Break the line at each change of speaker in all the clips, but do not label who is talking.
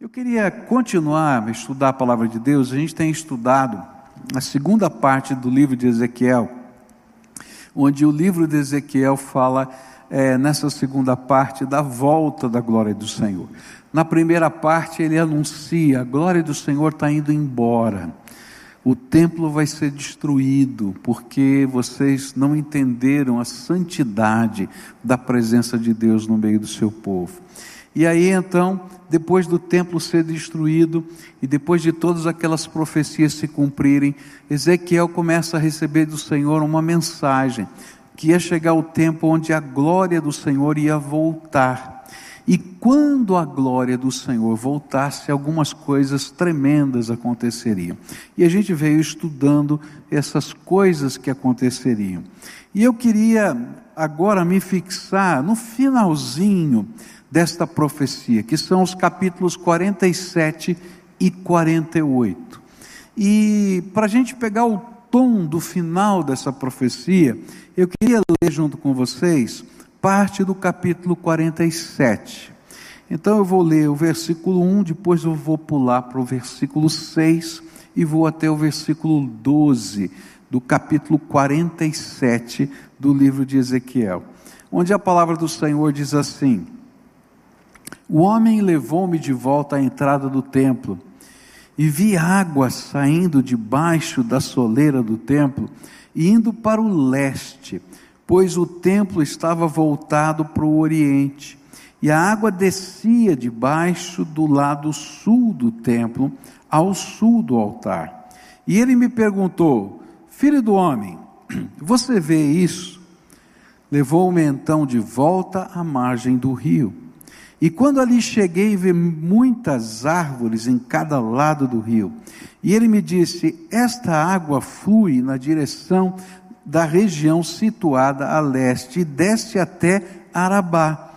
Eu queria continuar a estudar a palavra de Deus. A gente tem estudado a segunda parte do livro de Ezequiel, onde o livro de Ezequiel fala é, nessa segunda parte da volta da glória do Senhor. Na primeira parte, ele anuncia: a glória do Senhor está indo embora. O templo vai ser destruído porque vocês não entenderam a santidade da presença de Deus no meio do seu povo. E aí então, depois do templo ser destruído e depois de todas aquelas profecias se cumprirem, Ezequiel começa a receber do Senhor uma mensagem que ia chegar o tempo onde a glória do Senhor ia voltar. E quando a glória do Senhor voltasse, algumas coisas tremendas aconteceriam. E a gente veio estudando essas coisas que aconteceriam. E eu queria agora me fixar no finalzinho desta profecia, que são os capítulos 47 e 48. E para a gente pegar o tom do final dessa profecia, eu queria ler junto com vocês parte do capítulo 47. Então eu vou ler o versículo 1, depois eu vou pular para o versículo 6 e vou até o versículo 12 do capítulo 47 do livro de Ezequiel, onde a palavra do Senhor diz assim: o homem levou-me de volta à entrada do templo, e vi água saindo debaixo da soleira do templo indo para o leste, pois o templo estava voltado para o oriente, e a água descia debaixo do lado sul do templo, ao sul do altar. E ele me perguntou: Filho do homem, você vê isso? Levou-me então de volta à margem do rio. E quando ali cheguei, vi muitas árvores em cada lado do rio. E ele me disse: Esta água flui na direção da região situada a leste e desce até Arabá,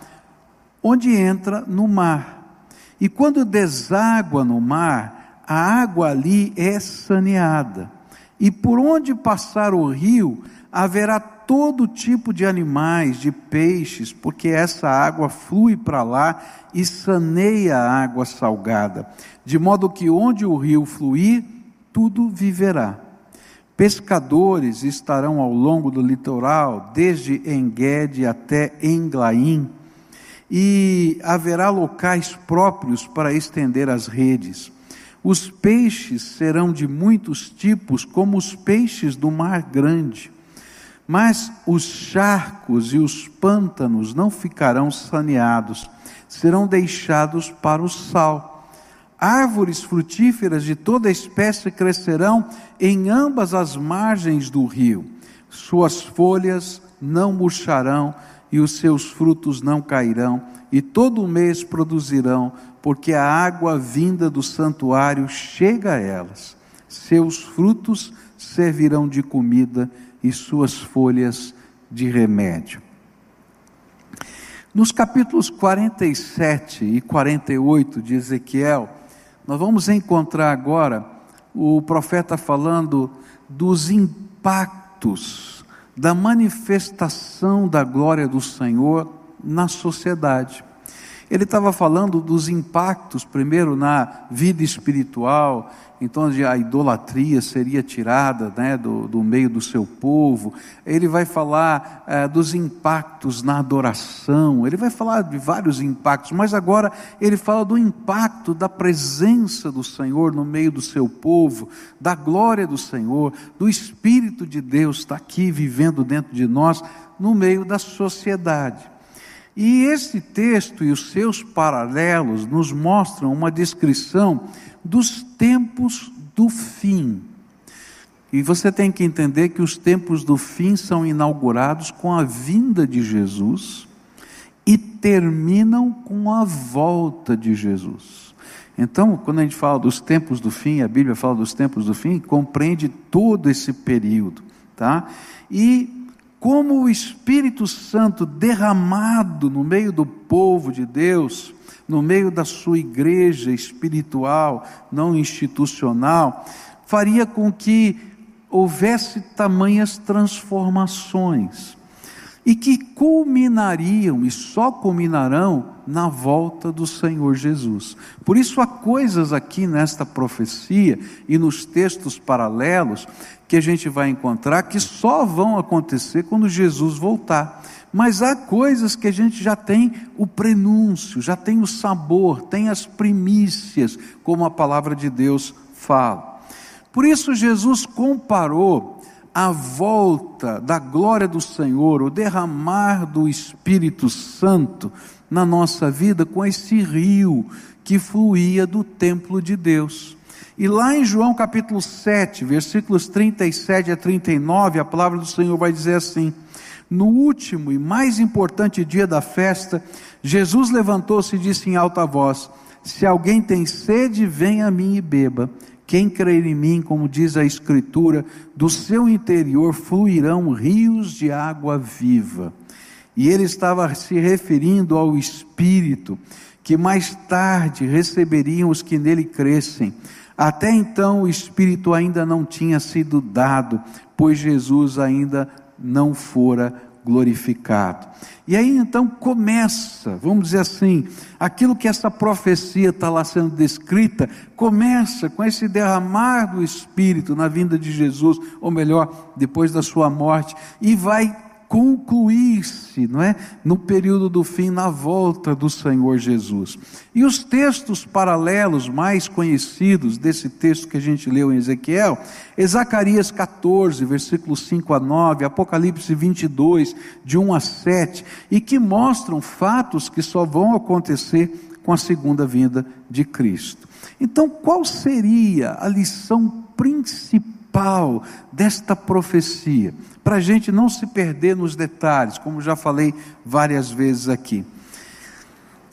onde entra no mar. E quando deságua no mar, a água ali é saneada. E por onde passar o rio, haverá todo tipo de animais, de peixes, porque essa água flui para lá e saneia a água salgada, de modo que onde o rio fluir, tudo viverá. Pescadores estarão ao longo do litoral, desde Enguede até Englaim, e haverá locais próprios para estender as redes. Os peixes serão de muitos tipos, como os peixes do mar grande mas os charcos e os pântanos não ficarão saneados, serão deixados para o sal. Árvores frutíferas de toda espécie crescerão em ambas as margens do rio. Suas folhas não murcharão e os seus frutos não cairão, e todo mês produzirão, porque a água vinda do santuário chega a elas. Seus frutos servirão de comida e suas folhas de remédio. Nos capítulos 47 e 48 de Ezequiel, nós vamos encontrar agora o profeta falando dos impactos da manifestação da glória do Senhor na sociedade. Ele estava falando dos impactos, primeiro na vida espiritual, então a idolatria seria tirada né, do, do meio do seu povo. Ele vai falar é, dos impactos na adoração, ele vai falar de vários impactos, mas agora ele fala do impacto da presença do Senhor no meio do seu povo, da glória do Senhor, do Espírito de Deus está aqui vivendo dentro de nós, no meio da sociedade. E esse texto e os seus paralelos nos mostram uma descrição dos tempos do fim. E você tem que entender que os tempos do fim são inaugurados com a vinda de Jesus e terminam com a volta de Jesus. Então, quando a gente fala dos tempos do fim, a Bíblia fala dos tempos do fim, compreende todo esse período, tá? E como o Espírito Santo derramado no meio do povo de Deus, no meio da sua igreja espiritual, não institucional, faria com que houvesse tamanhas transformações. e que culminariam e só culminarão na volta do Senhor Jesus. Por isso há coisas aqui nesta profecia e nos textos paralelos que a gente vai encontrar que só vão acontecer quando Jesus voltar. Mas há coisas que a gente já tem o prenúncio, já tem o sabor, tem as primícias, como a palavra de Deus fala. Por isso Jesus comparou a volta da glória do Senhor, o derramar do Espírito Santo na nossa vida com esse rio que fluía do templo de Deus. E lá em João capítulo 7, versículos 37 a 39, a palavra do Senhor vai dizer assim: No último e mais importante dia da festa, Jesus levantou-se e disse em alta voz: Se alguém tem sede, venha a mim e beba. Quem crer em mim, como diz a Escritura, do seu interior fluirão rios de água viva. E ele estava se referindo ao Espírito, que mais tarde receberiam os que nele crescem. Até então o Espírito ainda não tinha sido dado, pois Jesus ainda não fora glorificado. E aí então começa, vamos dizer assim, aquilo que essa profecia está lá sendo descrita, começa com esse derramar do Espírito na vinda de Jesus, ou melhor, depois da sua morte, e vai concluir-se, não é? No período do fim, na volta do Senhor Jesus. E os textos paralelos mais conhecidos desse texto que a gente leu em Ezequiel, é Zacarias 14, versículos 5 a 9, Apocalipse 22, de 1 a 7, e que mostram fatos que só vão acontecer com a segunda vinda de Cristo. Então, qual seria a lição principal desta profecia? para a gente não se perder nos detalhes, como já falei várias vezes aqui.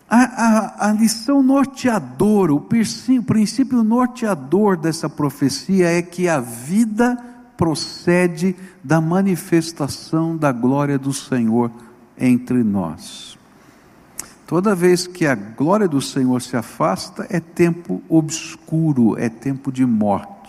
A, a, a lição norteadora, o o princípio norteador dessa profecia é que a vida procede da manifestação da glória do Senhor entre nós. Toda vez que a glória do Senhor se afasta, é tempo obscuro, é tempo de morte.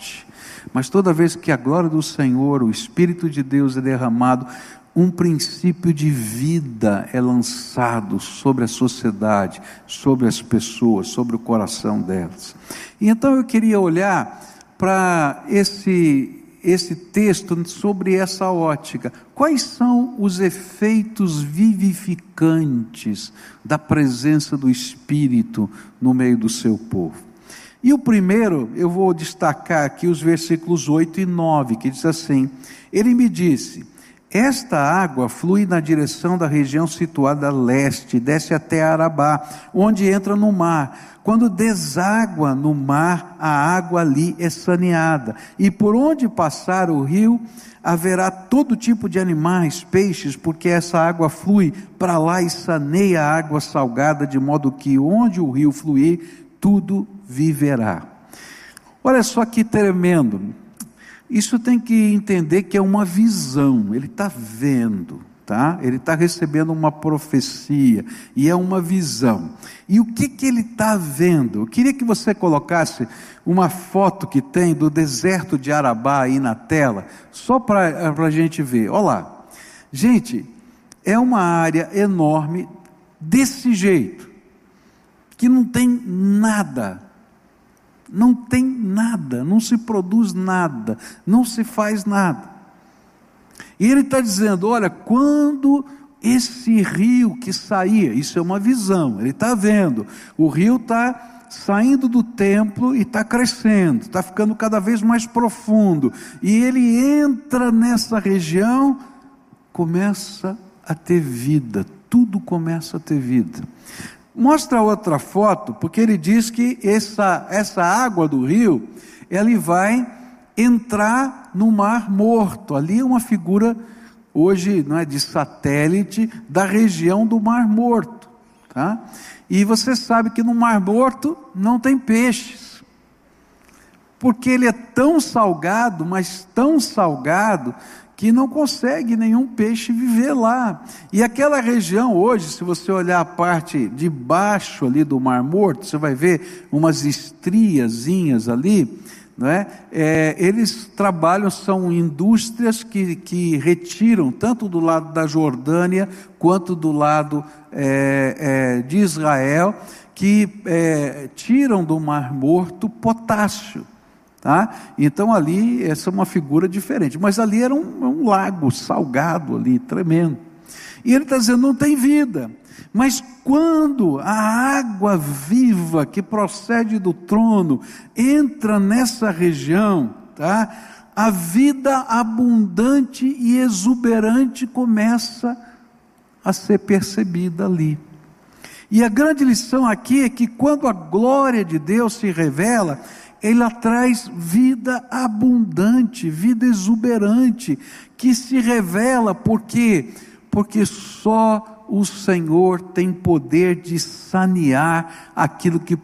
Mas toda vez que a glória do Senhor, o Espírito de Deus é derramado, um princípio de vida é lançado sobre a sociedade, sobre as pessoas, sobre o coração delas. E então eu queria olhar para esse esse texto sobre essa ótica. Quais são os efeitos vivificantes da presença do Espírito no meio do seu povo? E o primeiro, eu vou destacar aqui os versículos 8 e 9, que diz assim: Ele me disse: Esta água flui na direção da região situada a leste, desce até Arabá, onde entra no mar. Quando deságua no mar, a água ali é saneada, e por onde passar o rio, haverá todo tipo de animais, peixes, porque essa água flui para lá e saneia a água salgada, de modo que onde o rio fluir, tudo viverá. Olha só que tremendo. Isso tem que entender que é uma visão, ele está vendo, tá? Ele está recebendo uma profecia e é uma visão. E o que, que ele está vendo? Eu queria que você colocasse uma foto que tem do deserto de Arabá aí na tela, só para a gente ver. Olha lá. Gente, é uma área enorme desse jeito que não tem nada, não tem nada, não se produz nada, não se faz nada. E ele está dizendo: olha, quando esse rio que saía, isso é uma visão, ele está vendo, o rio está saindo do templo e está crescendo, está ficando cada vez mais profundo, e ele entra nessa região, começa a ter vida, tudo começa a ter vida. Mostra outra foto, porque ele diz que essa, essa água do rio, ele vai entrar no mar morto. Ali é uma figura hoje, não é, de satélite da região do mar morto, tá? E você sabe que no mar morto não tem peixes. Porque ele é tão salgado, mas tão salgado que não consegue nenhum peixe viver lá. E aquela região hoje, se você olhar a parte de baixo ali do Mar Morto, você vai ver umas estriazinhas ali, não é? é? eles trabalham, são indústrias que, que retiram, tanto do lado da Jordânia, quanto do lado é, é, de Israel, que é, tiram do Mar Morto potássio. Tá? Então ali, essa é uma figura diferente, mas ali era um, um lago salgado ali, tremendo. E ele está dizendo: não tem vida. Mas quando a água viva que procede do trono entra nessa região, tá? A vida abundante e exuberante começa a ser percebida ali. E a grande lição aqui é que quando a glória de Deus se revela, ela traz vida abundante, vida exuberante, que se revela porque porque só o Senhor tem poder de sanear aquilo que,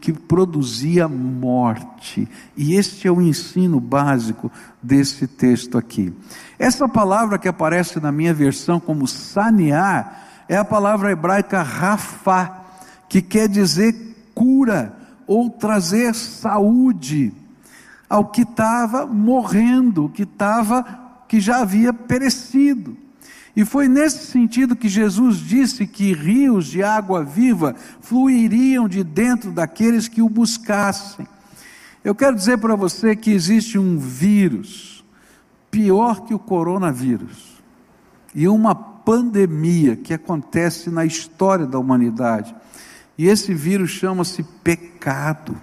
que produzia morte. E este é o ensino básico desse texto aqui. Essa palavra que aparece na minha versão como sanear é a palavra hebraica rafá, que quer dizer cura ou trazer saúde ao que estava morrendo, que estava que já havia perecido. E foi nesse sentido que Jesus disse que rios de água viva fluiriam de dentro daqueles que o buscassem. Eu quero dizer para você que existe um vírus pior que o coronavírus e uma pandemia que acontece na história da humanidade. E esse vírus chama-se pecado.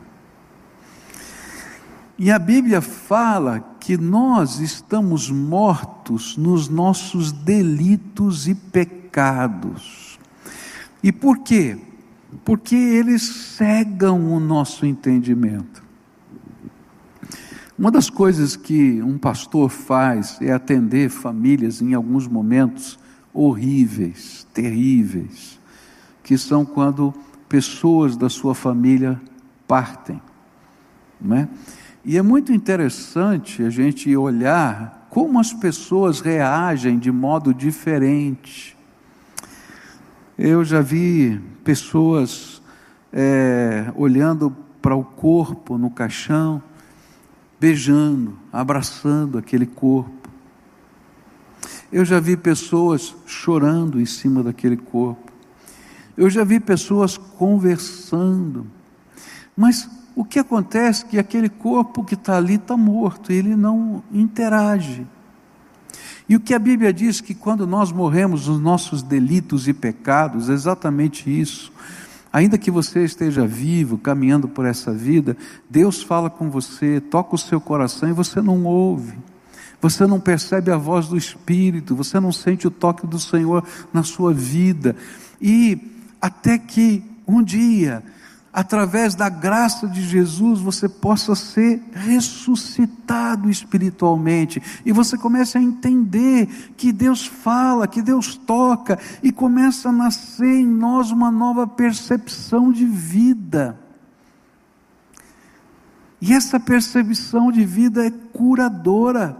E a Bíblia fala que nós estamos mortos nos nossos delitos e pecados. E por quê? Porque eles cegam o nosso entendimento. Uma das coisas que um pastor faz é atender famílias em alguns momentos horríveis, terríveis, que são quando pessoas da sua família partem, não é? E é muito interessante a gente olhar como as pessoas reagem de modo diferente. Eu já vi pessoas é, olhando para o corpo no caixão, beijando, abraçando aquele corpo. Eu já vi pessoas chorando em cima daquele corpo. Eu já vi pessoas conversando. Mas o que acontece é que aquele corpo que está ali está morto, ele não interage. E o que a Bíblia diz que quando nós morremos nos nossos delitos e pecados, é exatamente isso. Ainda que você esteja vivo, caminhando por essa vida, Deus fala com você, toca o seu coração e você não ouve. Você não percebe a voz do Espírito, você não sente o toque do Senhor na sua vida. E até que um dia através da graça de Jesus, você possa ser ressuscitado espiritualmente e você comece a entender que Deus fala, que Deus toca e começa a nascer em nós uma nova percepção de vida. E essa percepção de vida é curadora,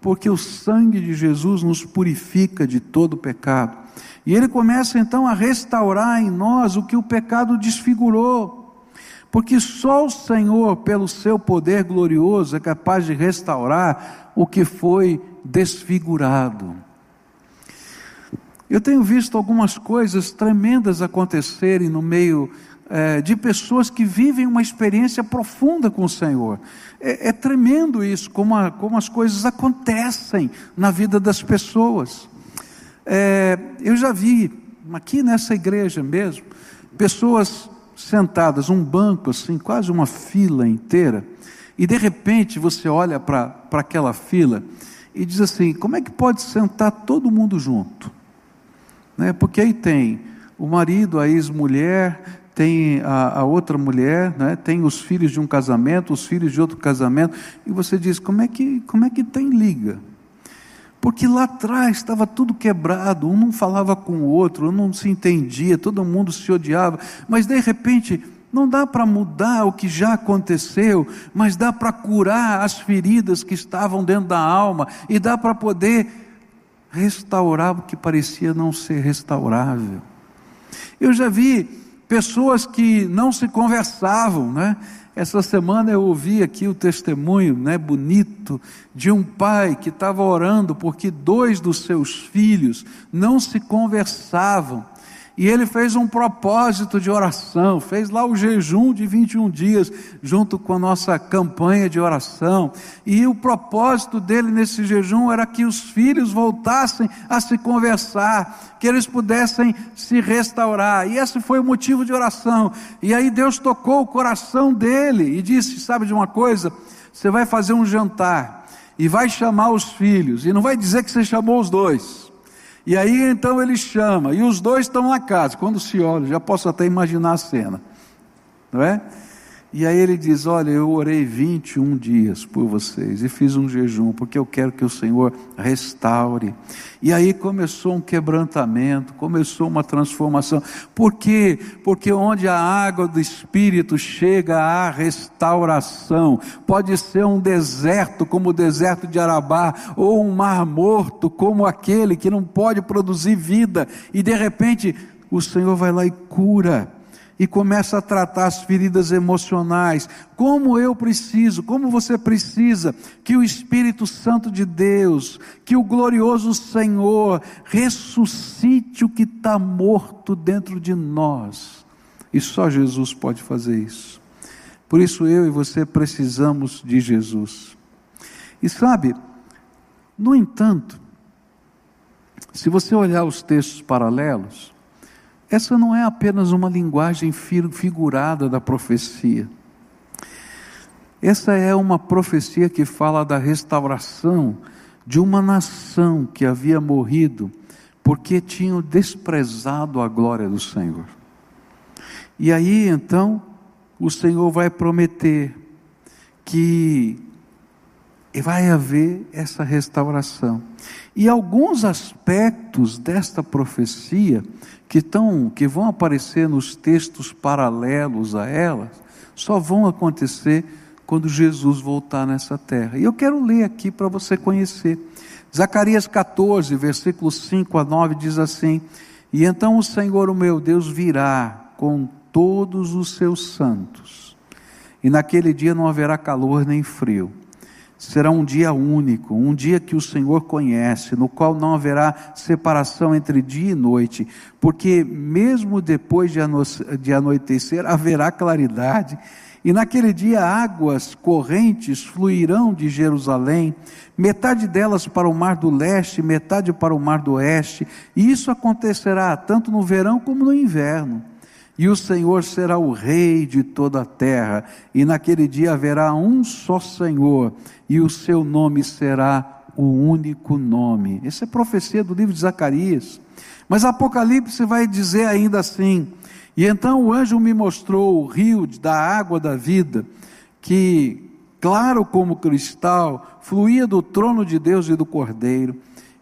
porque o sangue de Jesus nos purifica de todo pecado. E ele começa então a restaurar em nós o que o pecado desfigurou. Porque só o Senhor, pelo seu poder glorioso, é capaz de restaurar o que foi desfigurado. Eu tenho visto algumas coisas tremendas acontecerem no meio é, de pessoas que vivem uma experiência profunda com o Senhor. É, é tremendo isso, como, a, como as coisas acontecem na vida das pessoas. É, eu já vi, aqui nessa igreja mesmo, pessoas sentadas, um banco assim, quase uma fila inteira, e de repente você olha para aquela fila e diz assim: como é que pode sentar todo mundo junto? Né? Porque aí tem o marido, a ex-mulher, tem a, a, outra mulher, né? tem os filhos de um casamento, os filhos de outro casamento, e você diz: como é que, como é que tem liga? Porque lá atrás estava tudo quebrado, um não falava com o outro, um não se entendia, todo mundo se odiava, mas de repente não dá para mudar o que já aconteceu, mas dá para curar as feridas que estavam dentro da alma e dá para poder restaurar o que parecia não ser restaurável. Eu já vi pessoas que não se conversavam, né? Essa semana eu ouvi aqui o testemunho, né, bonito, de um pai que estava orando porque dois dos seus filhos não se conversavam. E ele fez um propósito de oração, fez lá o jejum de 21 dias, junto com a nossa campanha de oração. E o propósito dele nesse jejum era que os filhos voltassem a se conversar, que eles pudessem se restaurar. E esse foi o motivo de oração. E aí Deus tocou o coração dele e disse: Sabe de uma coisa? Você vai fazer um jantar e vai chamar os filhos, e não vai dizer que você chamou os dois. E aí então ele chama, e os dois estão na casa. Quando se olha, já posso até imaginar a cena, não é? E aí ele diz: Olha, eu orei 21 dias por vocês e fiz um jejum, porque eu quero que o Senhor restaure. E aí começou um quebrantamento, começou uma transformação. Por quê? Porque onde a água do Espírito chega, há restauração. Pode ser um deserto, como o deserto de Arabá, ou um mar morto, como aquele que não pode produzir vida, e de repente o Senhor vai lá e cura e começa a tratar as feridas emocionais. Como eu preciso, como você precisa que o Espírito Santo de Deus, que o glorioso Senhor ressuscite o que está morto dentro de nós. E só Jesus pode fazer isso. Por isso eu e você precisamos de Jesus. E sabe, no entanto, se você olhar os textos paralelos, essa não é apenas uma linguagem figurada da profecia. Essa é uma profecia que fala da restauração de uma nação que havia morrido porque tinham desprezado a glória do Senhor. E aí então o Senhor vai prometer que vai haver essa restauração. E alguns aspectos desta profecia que, tão, que vão aparecer nos textos paralelos a elas, só vão acontecer quando Jesus voltar nessa terra. E eu quero ler aqui para você conhecer. Zacarias 14, versículos 5 a 9 diz assim: E então o Senhor, o meu Deus, virá com todos os seus santos, e naquele dia não haverá calor nem frio Será um dia único, um dia que o Senhor conhece, no qual não haverá separação entre dia e noite, porque mesmo depois de, ano, de anoitecer haverá claridade, e naquele dia águas correntes fluirão de Jerusalém, metade delas para o mar do leste, metade para o mar do oeste, e isso acontecerá tanto no verão como no inverno e o Senhor será o rei de toda a terra, e naquele dia haverá um só Senhor, e o seu nome será o único nome. Essa é profecia do livro de Zacarias. Mas Apocalipse vai dizer ainda assim: E então o anjo me mostrou o rio da água da vida, que, claro como cristal, fluía do trono de Deus e do Cordeiro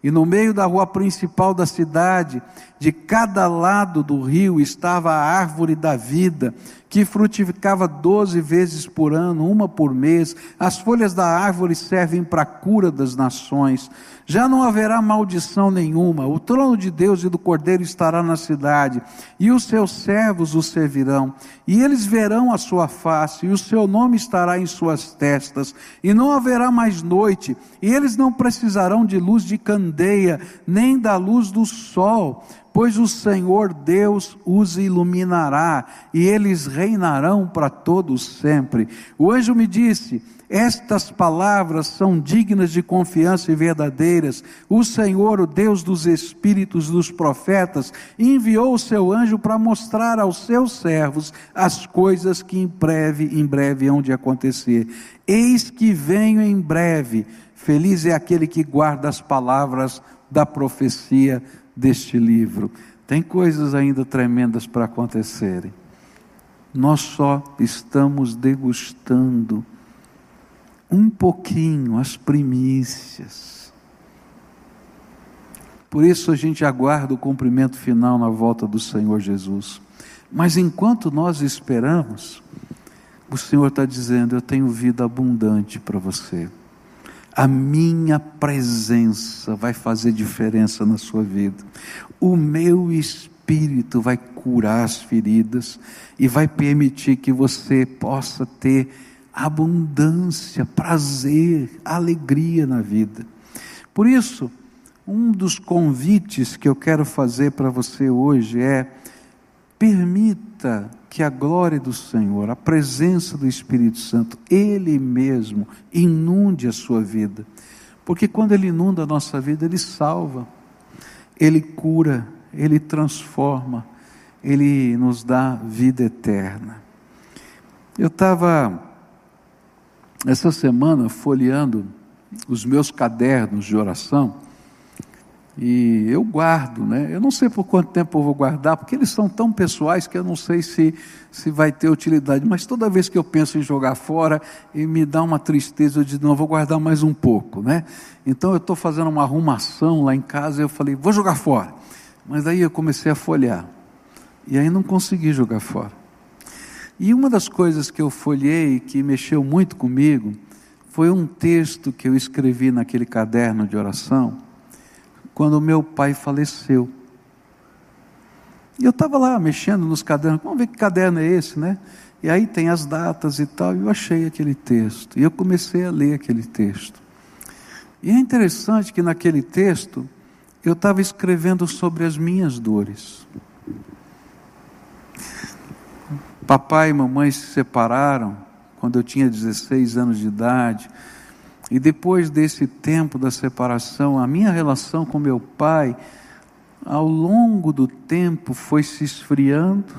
e no meio da rua principal da cidade, de cada lado do rio, estava a árvore da vida, que frutificava doze vezes por ano, uma por mês. As folhas da árvore servem para a cura das nações. Já não haverá maldição nenhuma. O trono de Deus e do Cordeiro estará na cidade, e os seus servos o servirão. E eles verão a sua face, e o seu nome estará em suas testas. E não haverá mais noite, e eles não precisarão de luz de candeia, nem da luz do sol pois o Senhor Deus os iluminará e eles reinarão para todos sempre. O anjo me disse: estas palavras são dignas de confiança e verdadeiras. O Senhor, o Deus dos espíritos dos profetas, enviou o seu anjo para mostrar aos seus servos as coisas que em breve, em breve hão de acontecer. Eis que venho em breve. Feliz é aquele que guarda as palavras da profecia deste livro. Tem coisas ainda tremendas para acontecerem. Nós só estamos degustando um pouquinho as primícias. Por isso a gente aguarda o cumprimento final na volta do Senhor Jesus. Mas enquanto nós esperamos, o Senhor está dizendo: Eu tenho vida abundante para você a minha presença vai fazer diferença na sua vida. O meu Espírito vai curar as feridas e vai permitir que você possa ter abundância, prazer, alegria na vida. Por isso, um dos convites que eu quero fazer para você hoje é: permita que a glória do Senhor, a presença do Espírito Santo, Ele mesmo, inunde a sua vida. Porque quando Ele inunda a nossa vida, Ele salva, Ele cura, Ele transforma, Ele nos dá vida eterna. Eu estava, essa semana, folheando os meus cadernos de oração, e eu guardo, né? Eu não sei por quanto tempo eu vou guardar, porque eles são tão pessoais que eu não sei se, se vai ter utilidade. Mas toda vez que eu penso em jogar fora, e me dá uma tristeza, eu digo, não, vou guardar mais um pouco, né? Então eu estou fazendo uma arrumação lá em casa, e eu falei, vou jogar fora. Mas aí eu comecei a folhear. E aí não consegui jogar fora. E uma das coisas que eu folhei, que mexeu muito comigo, foi um texto que eu escrevi naquele caderno de oração quando meu pai faleceu. E eu estava lá mexendo nos cadernos, vamos ver que caderno é esse, né? E aí tem as datas e tal, e eu achei aquele texto. E eu comecei a ler aquele texto. E é interessante que naquele texto eu estava escrevendo sobre as minhas dores. Papai e mamãe se separaram quando eu tinha 16 anos de idade. E depois desse tempo da separação, a minha relação com meu pai, ao longo do tempo, foi se esfriando.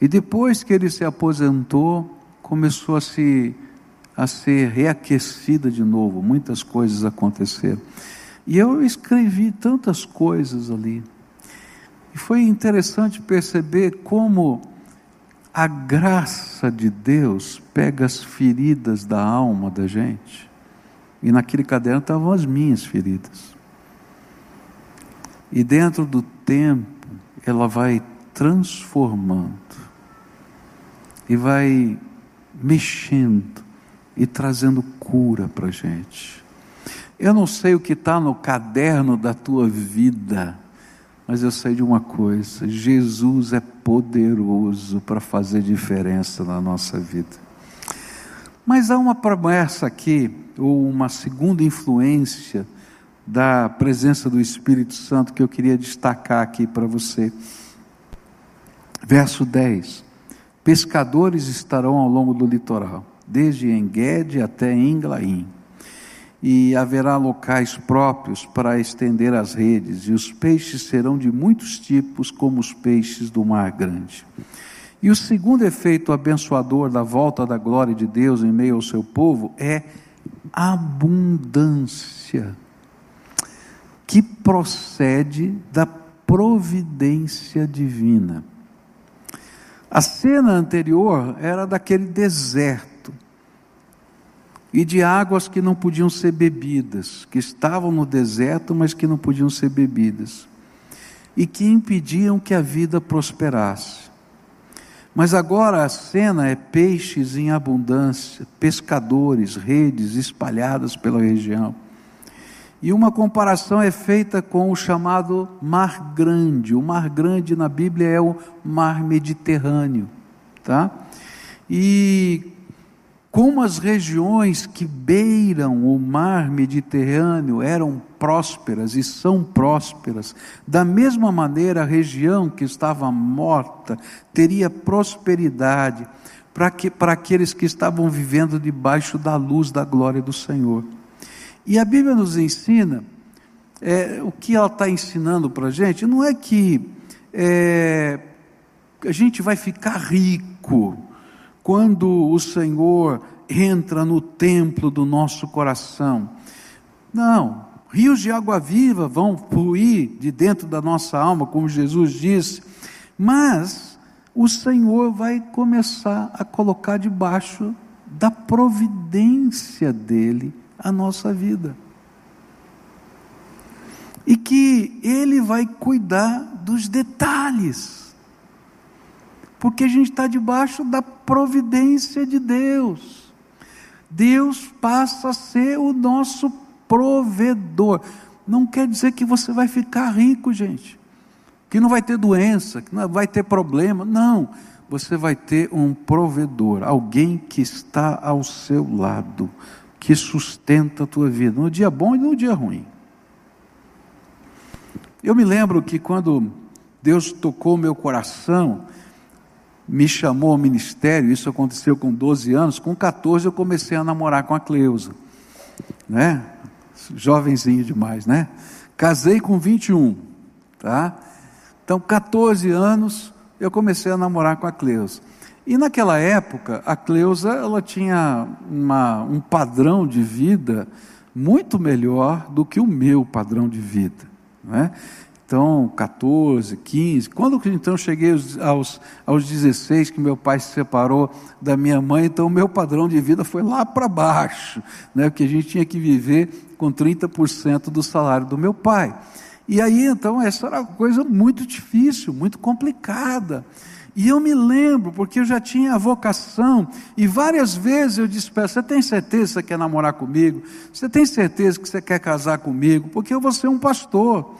E depois que ele se aposentou, começou a se a ser reaquecida de novo. Muitas coisas aconteceram. E eu escrevi tantas coisas ali. E foi interessante perceber como a graça de Deus pega as feridas da alma da gente e naquele caderno estavam as minhas feridas. E dentro do tempo, ela vai transformando, e vai mexendo, e trazendo cura para a gente. Eu não sei o que está no caderno da tua vida, mas eu sei de uma coisa: Jesus é poderoso para fazer diferença na nossa vida. Mas há uma promessa aqui, ou uma segunda influência da presença do Espírito Santo que eu queria destacar aqui para você. Verso 10: Pescadores estarão ao longo do litoral, desde Enguede até Englaim, e haverá locais próprios para estender as redes, e os peixes serão de muitos tipos, como os peixes do mar grande. E o segundo efeito abençoador da volta da glória de Deus em meio ao seu povo é abundância, que procede da providência divina. A cena anterior era daquele deserto e de águas que não podiam ser bebidas, que estavam no deserto, mas que não podiam ser bebidas, e que impediam que a vida prosperasse. Mas agora a cena é peixes em abundância, pescadores, redes espalhadas pela região. E uma comparação é feita com o chamado Mar Grande. O Mar Grande na Bíblia é o Mar Mediterrâneo, tá? E como as regiões que beiram o mar Mediterrâneo eram prósperas e são prósperas, da mesma maneira a região que estava morta teria prosperidade para, que, para aqueles que estavam vivendo debaixo da luz da glória do Senhor. E a Bíblia nos ensina, é, o que ela está ensinando para a gente, não é que é, a gente vai ficar rico quando o Senhor entra no templo do nosso coração. Não, rios de água viva vão fluir de dentro da nossa alma, como Jesus disse, mas o Senhor vai começar a colocar debaixo da providência dele a nossa vida. E que ele vai cuidar dos detalhes porque a gente está debaixo da providência de Deus. Deus passa a ser o nosso provedor. Não quer dizer que você vai ficar rico, gente. que não vai ter doença, que não vai ter problema. Não, você vai ter um provedor, alguém que está ao seu lado, que sustenta a tua vida, no dia bom e no dia ruim. Eu me lembro que quando Deus tocou meu coração, me chamou ao ministério, isso aconteceu com 12 anos, com 14 eu comecei a namorar com a Cleusa, né? Jovenzinho demais, né? Casei com 21, tá? Então, 14 anos, eu comecei a namorar com a Cleusa. E naquela época, a Cleusa, ela tinha uma, um padrão de vida muito melhor do que o meu padrão de vida, não é? Então, 14, 15, quando então cheguei aos, aos 16, que meu pai se separou da minha mãe, então o meu padrão de vida foi lá para baixo, né? porque a gente tinha que viver com 30% do salário do meu pai. E aí, então, essa era uma coisa muito difícil, muito complicada. E eu me lembro, porque eu já tinha a vocação, e várias vezes eu disse para você tem certeza que você quer namorar comigo? Você tem certeza que você quer casar comigo? Porque eu vou ser um pastor.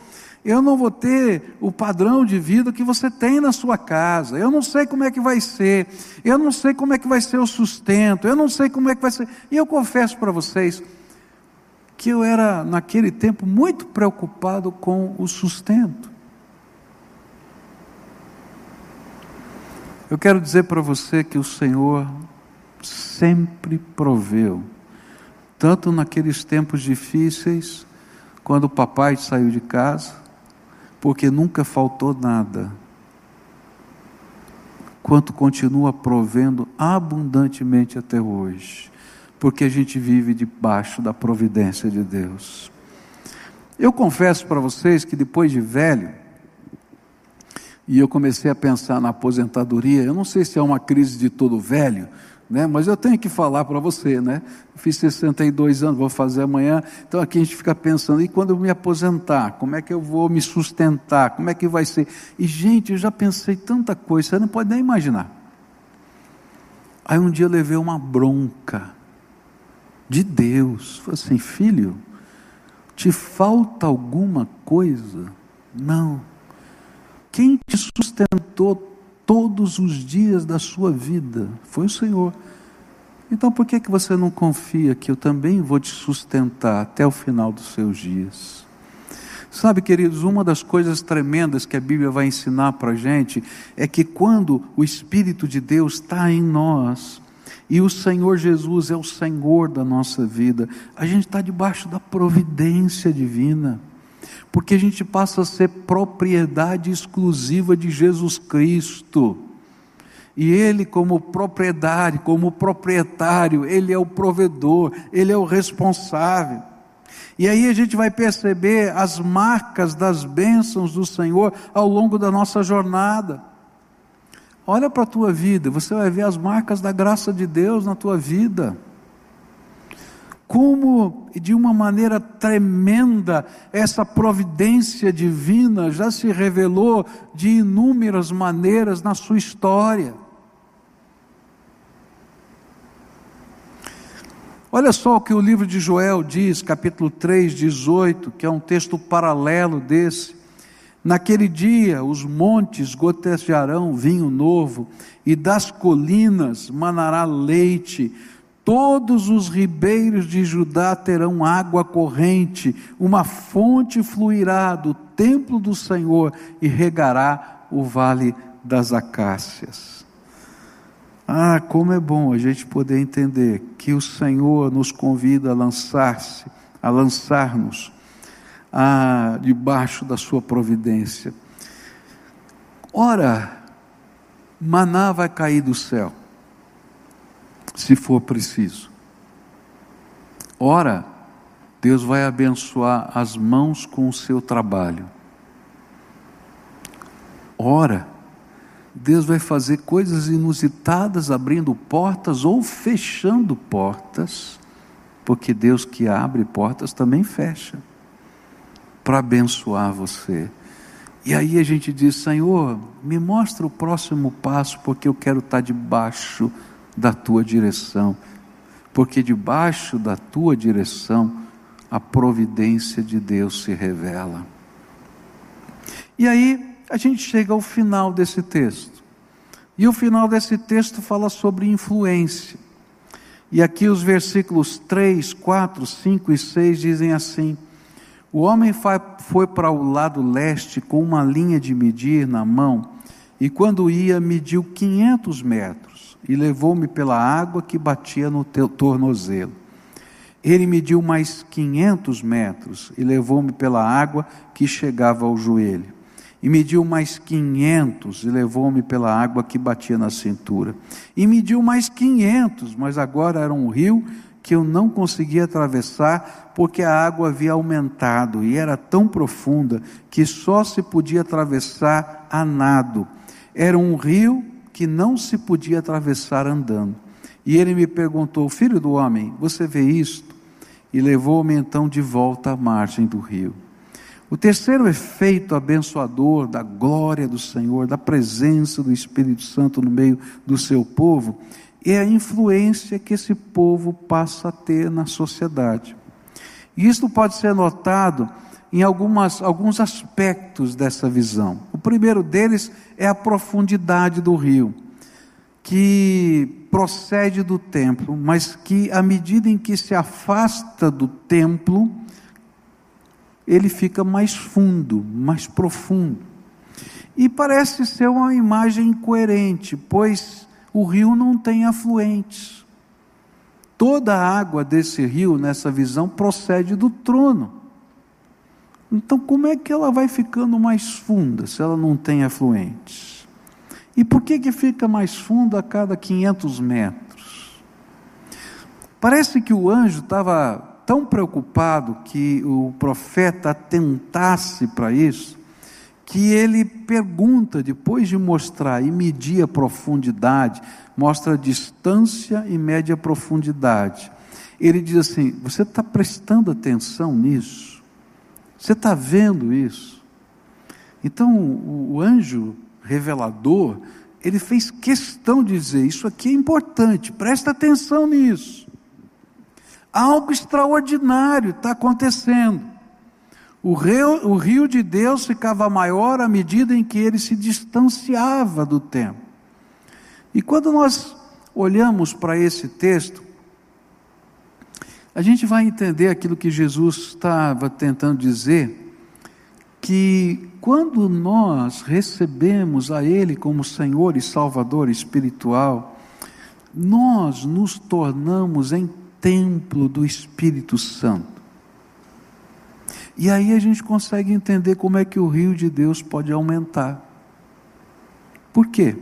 Eu não vou ter o padrão de vida que você tem na sua casa. Eu não sei como é que vai ser. Eu não sei como é que vai ser o sustento. Eu não sei como é que vai ser. E eu confesso para vocês que eu era, naquele tempo, muito preocupado com o sustento. Eu quero dizer para você que o Senhor sempre proveu, tanto naqueles tempos difíceis, quando o papai saiu de casa, porque nunca faltou nada, quanto continua provendo abundantemente até hoje, porque a gente vive debaixo da providência de Deus. Eu confesso para vocês que depois de velho, e eu comecei a pensar na aposentadoria, eu não sei se é uma crise de todo velho, né? Mas eu tenho que falar para você, né? fiz 62 anos, vou fazer amanhã. Então aqui a gente fica pensando, e quando eu me aposentar, como é que eu vou me sustentar? Como é que vai ser? E gente, eu já pensei tanta coisa, você não pode nem imaginar. Aí um dia eu levei uma bronca de Deus. Falei assim, filho, te falta alguma coisa? Não. Quem te sustentou todos os dias da sua vida foi o Senhor. Então por que, que você não confia que eu também vou te sustentar até o final dos seus dias? Sabe, queridos, uma das coisas tremendas que a Bíblia vai ensinar para a gente é que quando o Espírito de Deus está em nós, e o Senhor Jesus é o Senhor da nossa vida, a gente está debaixo da providência divina porque a gente passa a ser propriedade exclusiva de Jesus Cristo. E Ele, como propriedade, como proprietário, Ele é o provedor, Ele é o responsável. E aí a gente vai perceber as marcas das bênçãos do Senhor ao longo da nossa jornada. Olha para a tua vida, você vai ver as marcas da graça de Deus na tua vida como de uma maneira tremenda essa providência divina já se revelou de inúmeras maneiras na sua história. Olha só o que o livro de Joel diz, capítulo 3, 18, que é um texto paralelo desse. Naquele dia os montes gotejarão vinho novo, e das colinas manará leite, Todos os ribeiros de Judá terão água corrente, uma fonte fluirá do templo do Senhor e regará o vale das acácias. Ah, como é bom a gente poder entender que o Senhor nos convida a lançar-se, a lançar-nos ah, debaixo da sua providência. Ora, maná vai cair do céu se for preciso. Ora, Deus vai abençoar as mãos com o seu trabalho. Ora, Deus vai fazer coisas inusitadas, abrindo portas ou fechando portas, porque Deus que abre portas também fecha, para abençoar você. E aí a gente diz: Senhor, me mostra o próximo passo, porque eu quero estar debaixo da tua direção, porque debaixo da tua direção a providência de Deus se revela. E aí a gente chega ao final desse texto. E o final desse texto fala sobre influência. E aqui os versículos 3, 4, 5 e 6 dizem assim: O homem foi para o lado leste com uma linha de medir na mão, e quando ia, mediu 500 metros, e levou-me pela água que batia no tornozelo. Ele mediu mais 500 metros, e levou-me pela água que chegava ao joelho e mediu mais quinhentos, e levou-me pela água que batia na cintura. E mediu mais quinhentos, mas agora era um rio que eu não conseguia atravessar, porque a água havia aumentado e era tão profunda que só se podia atravessar a nado. Era um rio que não se podia atravessar andando. E ele me perguntou: Filho do homem, você vê isto? E levou-me então de volta à margem do rio. O terceiro efeito abençoador da glória do Senhor, da presença do Espírito Santo no meio do seu povo, é a influência que esse povo passa a ter na sociedade. E isso pode ser notado em algumas, alguns aspectos dessa visão. O primeiro deles é a profundidade do rio, que procede do templo, mas que, à medida em que se afasta do templo, ele fica mais fundo, mais profundo. E parece ser uma imagem coerente, pois o rio não tem afluentes. Toda a água desse rio, nessa visão, procede do trono. Então, como é que ela vai ficando mais funda se ela não tem afluentes? E por que, que fica mais funda a cada 500 metros? Parece que o anjo estava tão preocupado que o profeta tentasse para isso, que ele pergunta, depois de mostrar e medir a profundidade, mostra a distância e mede a profundidade. Ele diz assim: Você está prestando atenção nisso? Você está vendo isso? Então, o anjo revelador, ele fez questão de dizer: Isso aqui é importante, presta atenção nisso. Algo extraordinário está acontecendo. O rio, o rio de Deus ficava maior à medida em que ele se distanciava do templo. E quando nós olhamos para esse texto, a gente vai entender aquilo que Jesus estava tentando dizer, que quando nós recebemos a Ele como Senhor e Salvador espiritual, nós nos tornamos em templo do Espírito Santo. E aí a gente consegue entender como é que o rio de Deus pode aumentar. Por quê?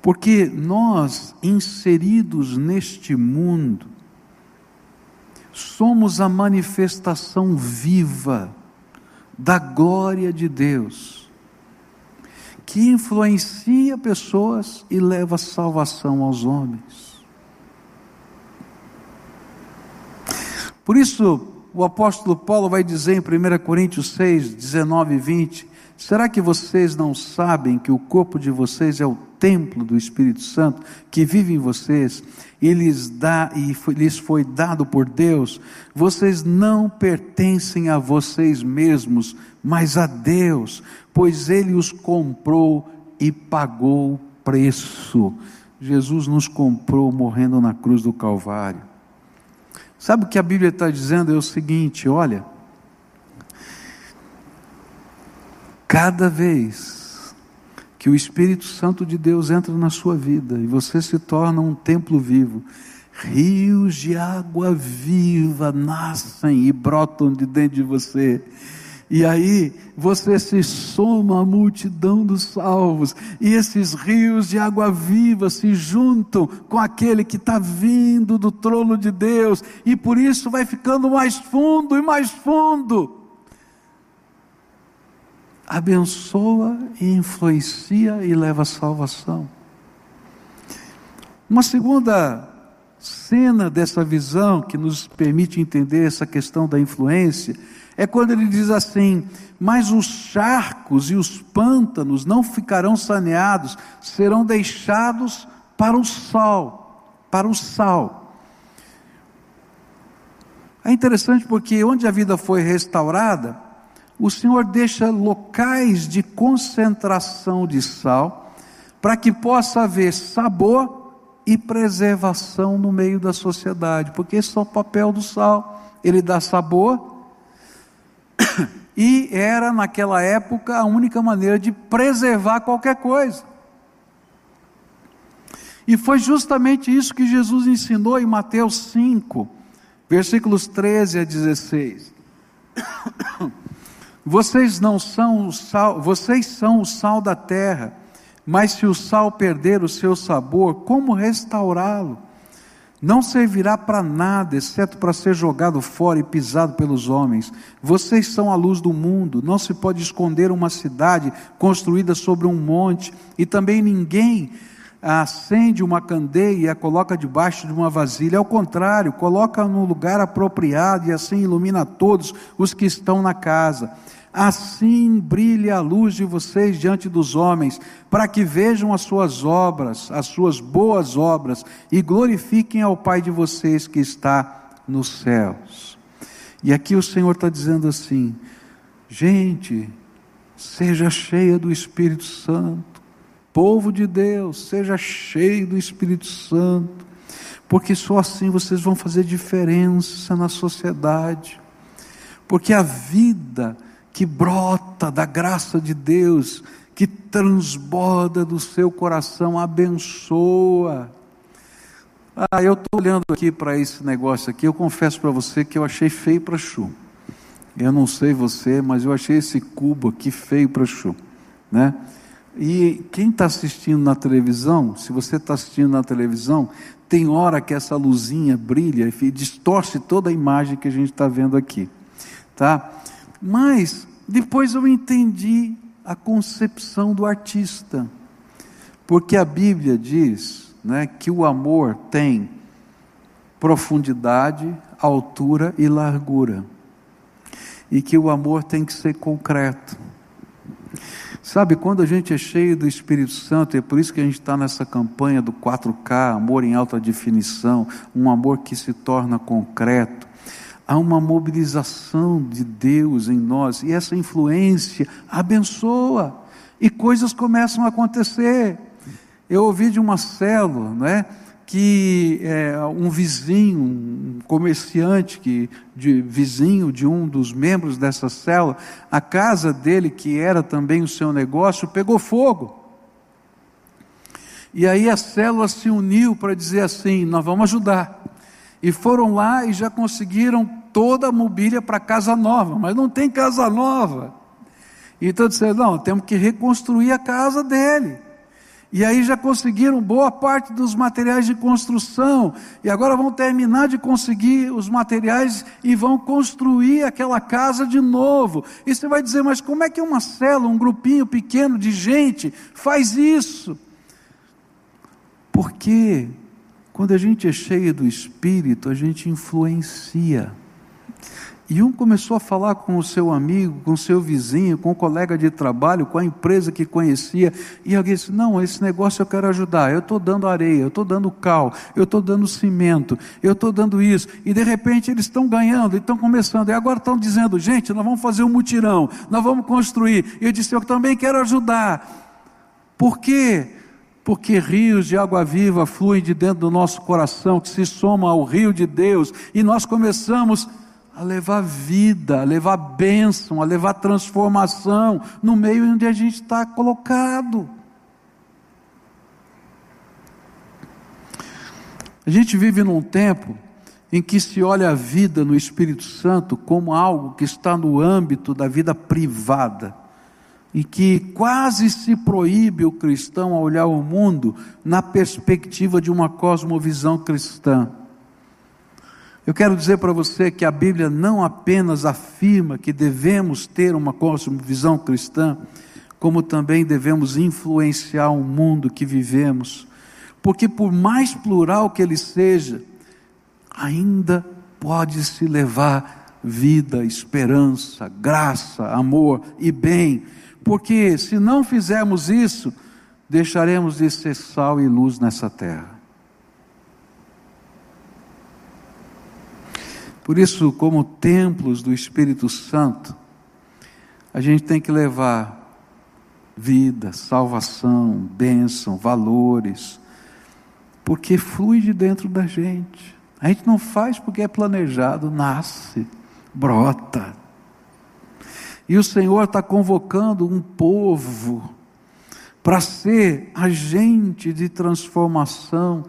Porque nós, inseridos neste mundo, somos a manifestação viva da glória de Deus, que influencia pessoas e leva salvação aos homens. Por isso, o apóstolo Paulo vai dizer em 1 Coríntios 6, 19 e 20: Será que vocês não sabem que o corpo de vocês é o templo do Espírito Santo que vive em vocês e lhes, dá, e foi, lhes foi dado por Deus? Vocês não pertencem a vocês mesmos, mas a Deus, pois Ele os comprou e pagou preço. Jesus nos comprou morrendo na cruz do Calvário. Sabe o que a Bíblia está dizendo? É o seguinte: olha, cada vez que o Espírito Santo de Deus entra na sua vida e você se torna um templo vivo, rios de água viva nascem e brotam de dentro de você e aí você se soma à multidão dos salvos, e esses rios de água viva se juntam com aquele que está vindo do trono de Deus, e por isso vai ficando mais fundo e mais fundo. Abençoa e influencia e leva a salvação. Uma segunda cena dessa visão que nos permite entender essa questão da influência é quando ele diz assim: Mas os charcos e os pântanos não ficarão saneados, serão deixados para o sal, para o sal. É interessante porque onde a vida foi restaurada, o Senhor deixa locais de concentração de sal, para que possa haver sabor e preservação no meio da sociedade, porque esse é o papel do sal, ele dá sabor, e era naquela época a única maneira de preservar qualquer coisa. E foi justamente isso que Jesus ensinou em Mateus 5, versículos 13 a 16. Vocês não são o sal, vocês são o sal da terra, mas se o sal perder o seu sabor, como restaurá-lo? Não servirá para nada, exceto para ser jogado fora e pisado pelos homens. Vocês são a luz do mundo. Não se pode esconder uma cidade construída sobre um monte, e também ninguém acende uma candeia e a coloca debaixo de uma vasilha. Ao contrário, coloca no lugar apropriado e assim ilumina todos os que estão na casa. Assim brilhe a luz de vocês diante dos homens, para que vejam as suas obras, as suas boas obras, e glorifiquem ao Pai de vocês que está nos céus. E aqui o Senhor está dizendo assim: gente, seja cheia do Espírito Santo, povo de Deus, seja cheio do Espírito Santo, porque só assim vocês vão fazer diferença na sociedade, porque a vida, que brota da graça de Deus, que transborda do seu coração, abençoa. Ah, eu estou olhando aqui para esse negócio aqui, eu confesso para você que eu achei feio para chu. Eu não sei você, mas eu achei esse cubo aqui feio para chu, né? E quem está assistindo na televisão, se você está assistindo na televisão, tem hora que essa luzinha brilha e distorce toda a imagem que a gente está vendo aqui, tá? Mas depois eu entendi a concepção do artista, porque a Bíblia diz né, que o amor tem profundidade, altura e largura, e que o amor tem que ser concreto. Sabe, quando a gente é cheio do Espírito Santo, é por isso que a gente está nessa campanha do 4K, amor em alta definição, um amor que se torna concreto há uma mobilização de Deus em nós e essa influência abençoa e coisas começam a acontecer. Eu ouvi de uma célula, não é? Que é, um vizinho, um comerciante que de vizinho de um dos membros dessa célula, a casa dele que era também o seu negócio pegou fogo. E aí a célula se uniu para dizer assim: nós vamos ajudar. E foram lá e já conseguiram toda a mobília para casa nova, mas não tem casa nova. Então disseram: não, temos que reconstruir a casa dele. E aí já conseguiram boa parte dos materiais de construção. E agora vão terminar de conseguir os materiais e vão construir aquela casa de novo. E você vai dizer, mas como é que uma célula, um grupinho pequeno de gente faz isso? Porque quando a gente é cheio do Espírito, a gente influencia. E um começou a falar com o seu amigo, com o seu vizinho, com o colega de trabalho, com a empresa que conhecia, e alguém disse: Não, esse negócio eu quero ajudar. Eu estou dando areia, eu estou dando cal, eu estou dando cimento, eu estou dando isso. E de repente eles estão ganhando, estão começando, e agora estão dizendo: Gente, nós vamos fazer um mutirão, nós vamos construir. E eu disse: Eu também quero ajudar. Por quê? porque rios de água viva fluem de dentro do nosso coração, que se soma ao rio de Deus, e nós começamos a levar vida, a levar bênção, a levar transformação no meio onde a gente está colocado. A gente vive num tempo em que se olha a vida no Espírito Santo como algo que está no âmbito da vida privada e que quase se proíbe o cristão a olhar o mundo na perspectiva de uma cosmovisão cristã. Eu quero dizer para você que a Bíblia não apenas afirma que devemos ter uma cosmovisão cristã, como também devemos influenciar o mundo que vivemos, porque por mais plural que ele seja, ainda pode se levar vida, esperança, graça, amor e bem, porque se não fizermos isso, deixaremos de ser sal e luz nessa terra. Por isso, como templos do Espírito Santo, a gente tem que levar vida, salvação, bênção, valores, porque flui de dentro da gente. A gente não faz porque é planejado, nasce, brota. E o Senhor está convocando um povo para ser agente de transformação,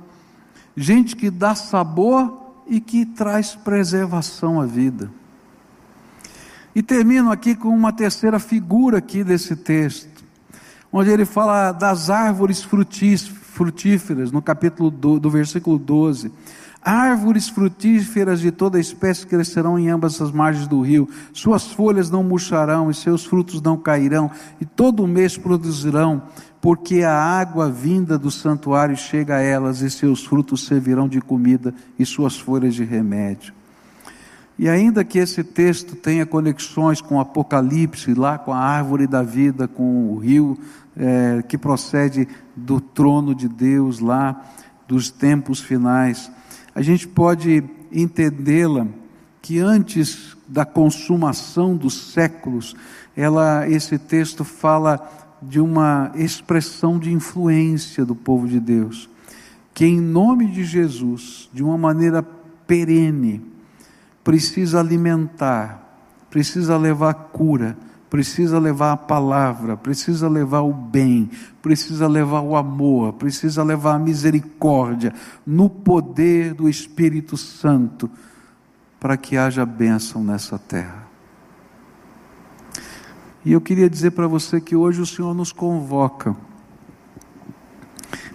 gente que dá sabor e que traz preservação à vida. E termino aqui com uma terceira figura aqui desse texto, onde ele fala das árvores frutíferas, no capítulo do, do versículo 12. Árvores frutíferas de toda espécie crescerão em ambas as margens do rio, suas folhas não murcharão e seus frutos não cairão, e todo mês produzirão, porque a água vinda do santuário chega a elas, e seus frutos servirão de comida e suas folhas de remédio. E ainda que esse texto tenha conexões com o Apocalipse, lá com a árvore da vida, com o rio é, que procede do trono de Deus, lá dos tempos finais, a gente pode entendê-la que antes da consumação dos séculos, ela, esse texto fala de uma expressão de influência do povo de Deus, que em nome de Jesus, de uma maneira perene, precisa alimentar, precisa levar cura, precisa levar a palavra, precisa levar o bem, precisa levar o amor, precisa levar a misericórdia, no poder do Espírito Santo, para que haja bênção nessa terra. E eu queria dizer para você que hoje o Senhor nos convoca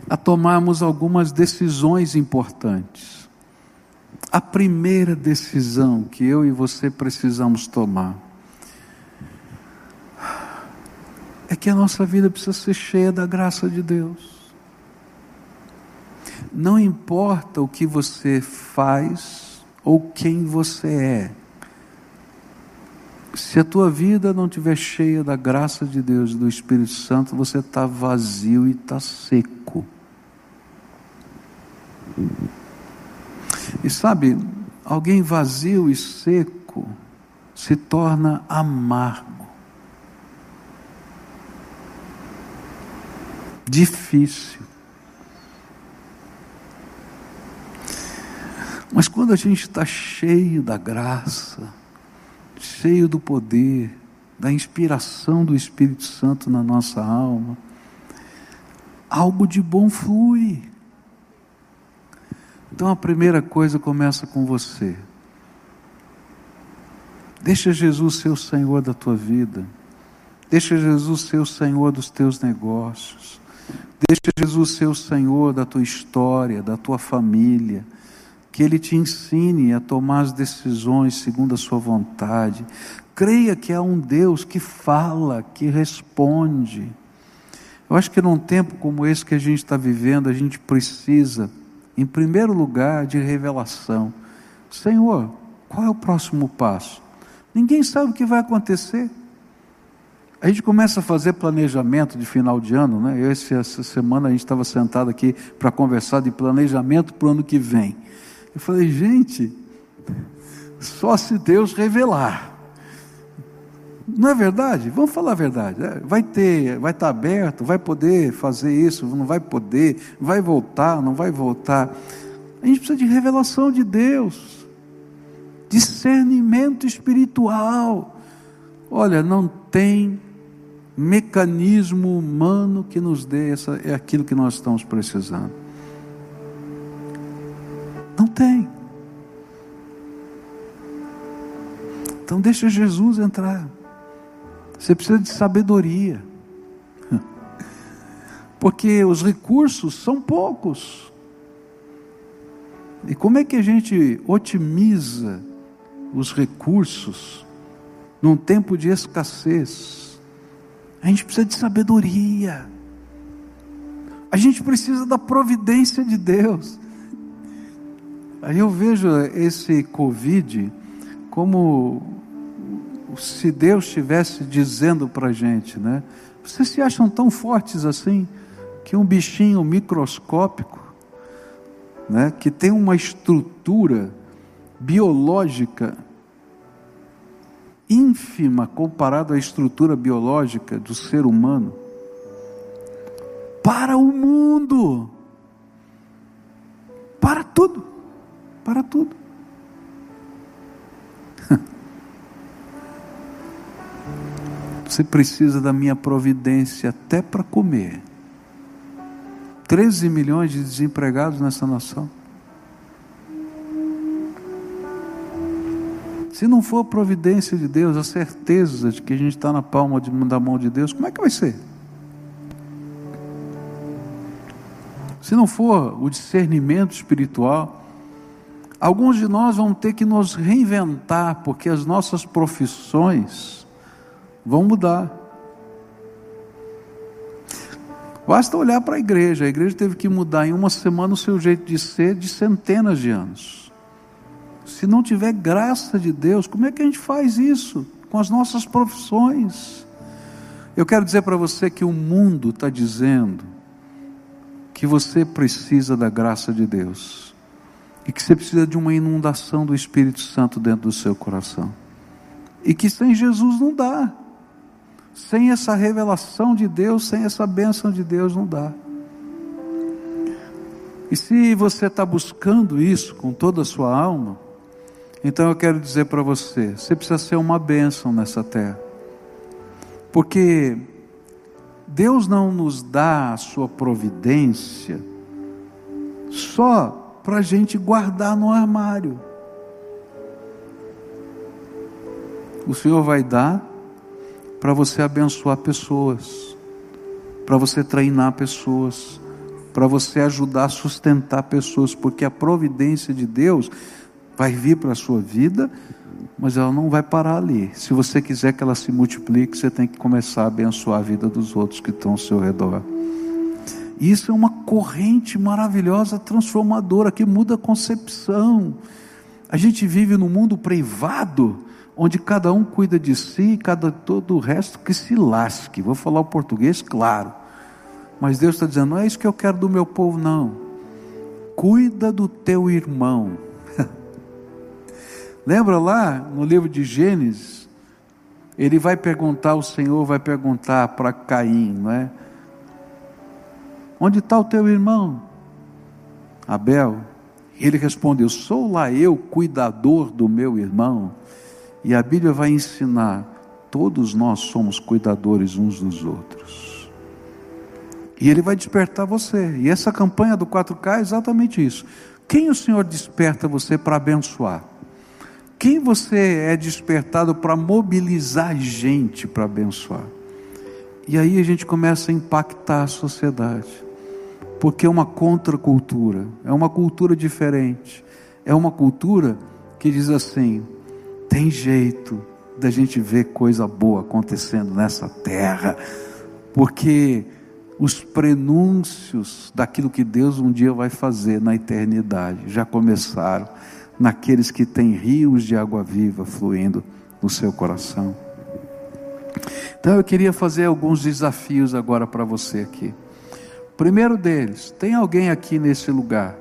a tomarmos algumas decisões importantes. A primeira decisão que eu e você precisamos tomar é que a nossa vida precisa ser cheia da graça de Deus. Não importa o que você faz ou quem você é, se a tua vida não estiver cheia da graça de Deus e do Espírito Santo, você está vazio e está seco. E sabe, alguém vazio e seco se torna amargo. difícil. Mas quando a gente está cheio da graça, cheio do poder, da inspiração do Espírito Santo na nossa alma, algo de bom flui. Então a primeira coisa começa com você. Deixa Jesus ser o Senhor da tua vida. Deixa Jesus ser o Senhor dos teus negócios. Deixa Jesus ser o Senhor da tua história, da tua família. Que Ele te ensine a tomar as decisões segundo a Sua vontade. Creia que há um Deus que fala, que responde. Eu acho que num tempo como esse que a gente está vivendo, a gente precisa, em primeiro lugar, de revelação. Senhor, qual é o próximo passo? Ninguém sabe o que vai acontecer. A gente começa a fazer planejamento de final de ano, né? Eu, essa semana a gente estava sentado aqui para conversar de planejamento para o ano que vem. Eu falei, gente, só se Deus revelar. Não é verdade? Vamos falar a verdade. É, vai ter, vai estar aberto, vai poder fazer isso, não vai poder, vai voltar, não vai voltar. A gente precisa de revelação de Deus, discernimento espiritual. Olha, não tem mecanismo humano que nos dê essa, é aquilo que nós estamos precisando. Não tem. Então deixa Jesus entrar. Você precisa de sabedoria. Porque os recursos são poucos. E como é que a gente otimiza os recursos num tempo de escassez? A gente precisa de sabedoria. A gente precisa da providência de Deus. Aí eu vejo esse Covid como se Deus estivesse dizendo para a gente, né? Vocês se acham tão fortes assim que um bichinho microscópico, né, que tem uma estrutura biológica ínfima comparado à estrutura biológica do ser humano, para o mundo, para tudo, para tudo. Você precisa da minha providência até para comer. 13 milhões de desempregados nessa nação. Se não for a providência de Deus, a certeza de que a gente está na palma de, da mão de Deus, como é que vai ser? Se não for o discernimento espiritual, alguns de nós vão ter que nos reinventar, porque as nossas profissões vão mudar. Basta olhar para a igreja, a igreja teve que mudar em uma semana o seu jeito de ser de centenas de anos. Se não tiver graça de Deus, como é que a gente faz isso com as nossas profissões? Eu quero dizer para você que o mundo está dizendo que você precisa da graça de Deus e que você precisa de uma inundação do Espírito Santo dentro do seu coração. E que sem Jesus não dá, sem essa revelação de Deus, sem essa bênção de Deus não dá. E se você está buscando isso com toda a sua alma, então eu quero dizer para você: você precisa ser uma bênção nessa terra, porque Deus não nos dá a sua providência só para a gente guardar no armário. O Senhor vai dar para você abençoar pessoas, para você treinar pessoas, para você ajudar a sustentar pessoas, porque a providência de Deus vai vir para a sua vida, mas ela não vai parar ali. Se você quiser que ela se multiplique, você tem que começar a abençoar a vida dos outros que estão ao seu redor. Isso é uma corrente maravilhosa, transformadora, que muda a concepção. A gente vive num mundo privado, onde cada um cuida de si, e cada todo o resto que se lasque. Vou falar o português, claro. Mas Deus está dizendo: não é isso que eu quero do meu povo, não. Cuida do teu irmão Lembra lá no livro de Gênesis? Ele vai perguntar, o Senhor vai perguntar para Caim, não é? Onde está o teu irmão? Abel. Ele respondeu: Sou lá eu, cuidador do meu irmão. E a Bíblia vai ensinar: todos nós somos cuidadores uns dos outros. E ele vai despertar você. E essa campanha do 4K é exatamente isso. Quem o Senhor desperta você para abençoar? Quem você é despertado para mobilizar gente para abençoar? E aí a gente começa a impactar a sociedade, porque é uma contracultura, é uma cultura diferente, é uma cultura que diz assim: tem jeito da gente ver coisa boa acontecendo nessa terra, porque os prenúncios daquilo que Deus um dia vai fazer na eternidade já começaram naqueles que têm rios de água viva fluindo no seu coração. Então eu queria fazer alguns desafios agora para você aqui. Primeiro deles, tem alguém aqui nesse lugar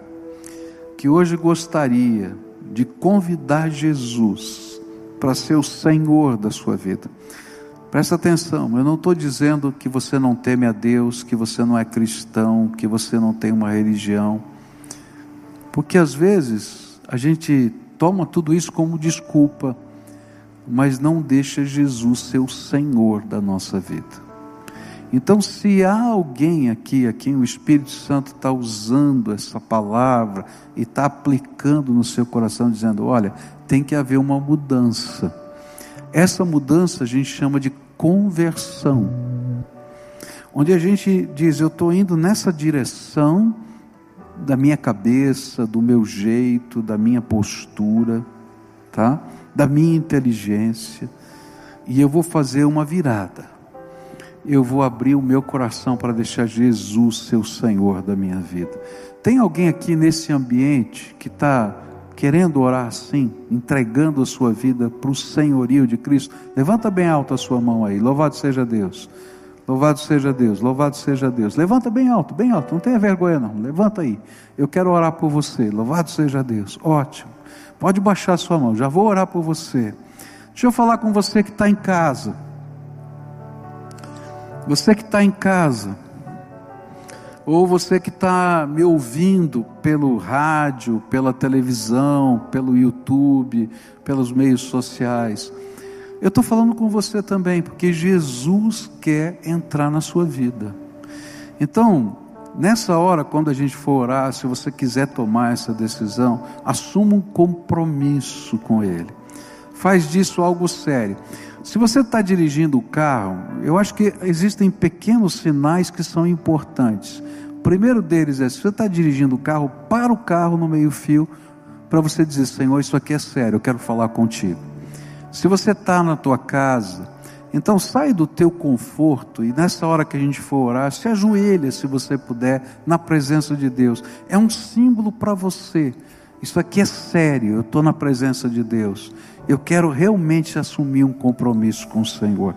que hoje gostaria de convidar Jesus para ser o Senhor da sua vida? Presta atenção, eu não estou dizendo que você não teme a Deus, que você não é cristão, que você não tem uma religião, porque às vezes a gente toma tudo isso como desculpa, mas não deixa Jesus ser o Senhor da nossa vida. Então, se há alguém aqui a quem o Espírito Santo está usando essa palavra e está aplicando no seu coração, dizendo: olha, tem que haver uma mudança. Essa mudança a gente chama de conversão, onde a gente diz: eu estou indo nessa direção da minha cabeça, do meu jeito, da minha postura, tá? Da minha inteligência. E eu vou fazer uma virada. Eu vou abrir o meu coração para deixar Jesus ser o Senhor da minha vida. Tem alguém aqui nesse ambiente que está querendo orar assim, entregando a sua vida para o senhorio de Cristo? Levanta bem alto a sua mão aí. Louvado seja Deus. Louvado seja Deus, louvado seja Deus. Levanta bem alto, bem alto, não tenha vergonha não. Levanta aí. Eu quero orar por você. Louvado seja Deus. Ótimo. Pode baixar sua mão. Já vou orar por você. Deixa eu falar com você que está em casa. Você que está em casa, ou você que está me ouvindo pelo rádio, pela televisão, pelo YouTube, pelos meios sociais. Eu estou falando com você também, porque Jesus quer entrar na sua vida. Então, nessa hora, quando a gente for orar, se você quiser tomar essa decisão, assuma um compromisso com Ele. Faz disso algo sério. Se você está dirigindo o carro, eu acho que existem pequenos sinais que são importantes. O primeiro deles é: se você está dirigindo o carro, para o carro no meio-fio, para você dizer: Senhor, isso aqui é sério, eu quero falar contigo. Se você está na tua casa, então sai do teu conforto e nessa hora que a gente for orar, se ajoelha se você puder na presença de Deus. É um símbolo para você. Isso aqui é sério, eu estou na presença de Deus. Eu quero realmente assumir um compromisso com o Senhor.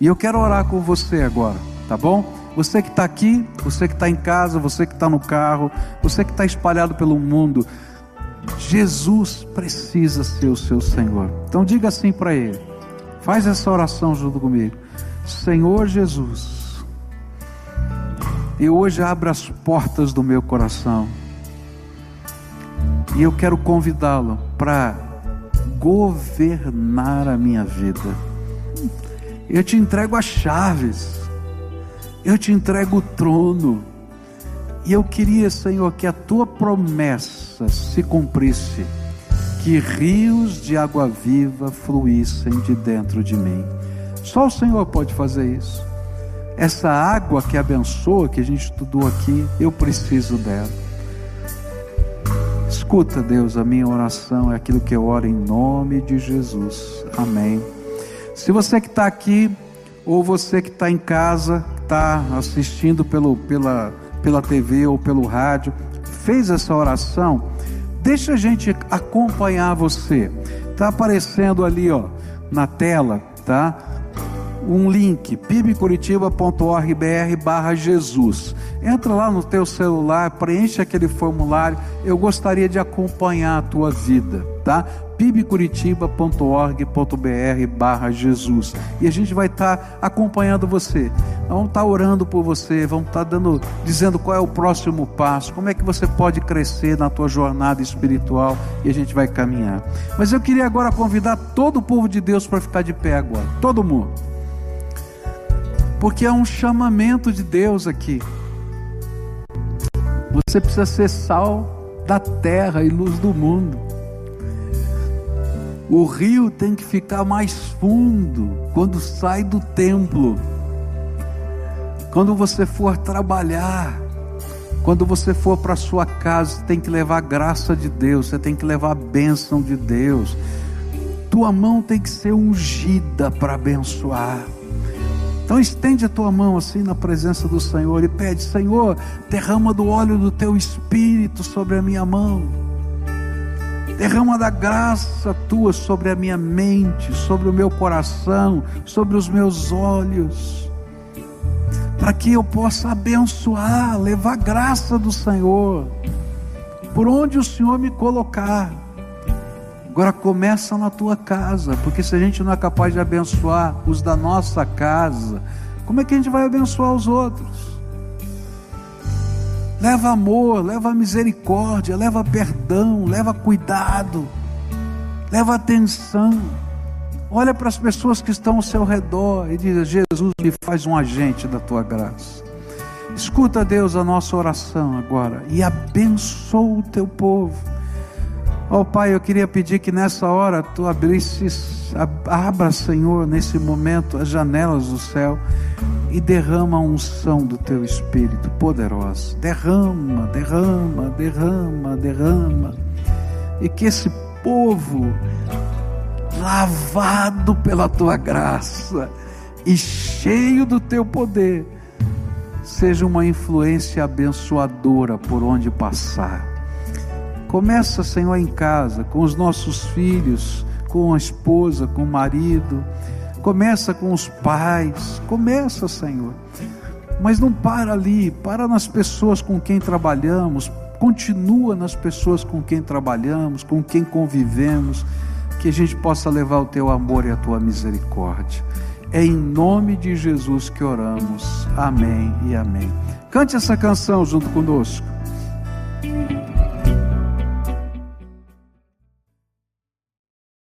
E eu quero orar com você agora, tá bom? Você que está aqui, você que está em casa, você que está no carro, você que está espalhado pelo mundo, Jesus precisa ser o seu Senhor. Então diga assim para Ele. Faz essa oração junto comigo. Senhor Jesus, eu hoje abro as portas do meu coração. E eu quero convidá-lo para governar a minha vida. Eu te entrego as chaves. Eu te entrego o trono. E eu queria, Senhor, que a tua promessa se cumprisse, que rios de água viva fluíssem de dentro de mim. Só o Senhor pode fazer isso. Essa água que abençoa, que a gente estudou aqui, eu preciso dela. Escuta, Deus, a minha oração é aquilo que eu oro em nome de Jesus. Amém. Se você que está aqui, ou você que está em casa, está assistindo pelo, pela pela TV ou pelo rádio, fez essa oração, deixa a gente acompanhar você. Está aparecendo ali, ó, na tela, tá? Um link, pibcuritiba.org.br barra Jesus. Entra lá no teu celular, preenche aquele formulário. Eu gostaria de acompanhar a tua vida, tá? pibcuritiba.org.br barra Jesus. E a gente vai estar tá acompanhando você. Vamos estar tá orando por você, vamos estar tá dando, dizendo qual é o próximo passo, como é que você pode crescer na tua jornada espiritual e a gente vai caminhar. Mas eu queria agora convidar todo o povo de Deus para ficar de pé agora, todo mundo. Porque é um chamamento de Deus aqui. Você precisa ser sal da terra e luz do mundo. O rio tem que ficar mais fundo quando sai do templo. Quando você for trabalhar, quando você for para sua casa, você tem que levar a graça de Deus, você tem que levar a bênção de Deus. Tua mão tem que ser ungida para abençoar. Então estende a tua mão assim na presença do Senhor e pede: Senhor, derrama do óleo do teu espírito sobre a minha mão derrama da graça tua sobre a minha mente, sobre o meu coração, sobre os meus olhos, para que eu possa abençoar, levar graça do Senhor, por onde o Senhor me colocar. Agora começa na tua casa, porque se a gente não é capaz de abençoar os da nossa casa, como é que a gente vai abençoar os outros? leva amor, leva misericórdia, leva perdão, leva cuidado, leva atenção. Olha para as pessoas que estão ao seu redor e diz: Jesus me faz um agente da tua graça. Escuta, Deus, a nossa oração agora e abençoa o teu povo. Oh, Pai, eu queria pedir que nessa hora tu abrisses, abra, Senhor, nesse momento as janelas do céu e derrama a unção do teu Espírito poderosa. Derrama, derrama, derrama, derrama. E que esse povo, lavado pela tua graça e cheio do teu poder, seja uma influência abençoadora por onde passar. Começa, Senhor, em casa, com os nossos filhos, com a esposa, com o marido Começa com os pais, começa, Senhor. Mas não para ali, para nas pessoas com quem trabalhamos, continua nas pessoas com quem trabalhamos, com quem convivemos. que a gente possa levar o teu amor e a tua misericórdia. É em nome de Jesus que oramos. Amém e amém. Cante essa canção junto conosco.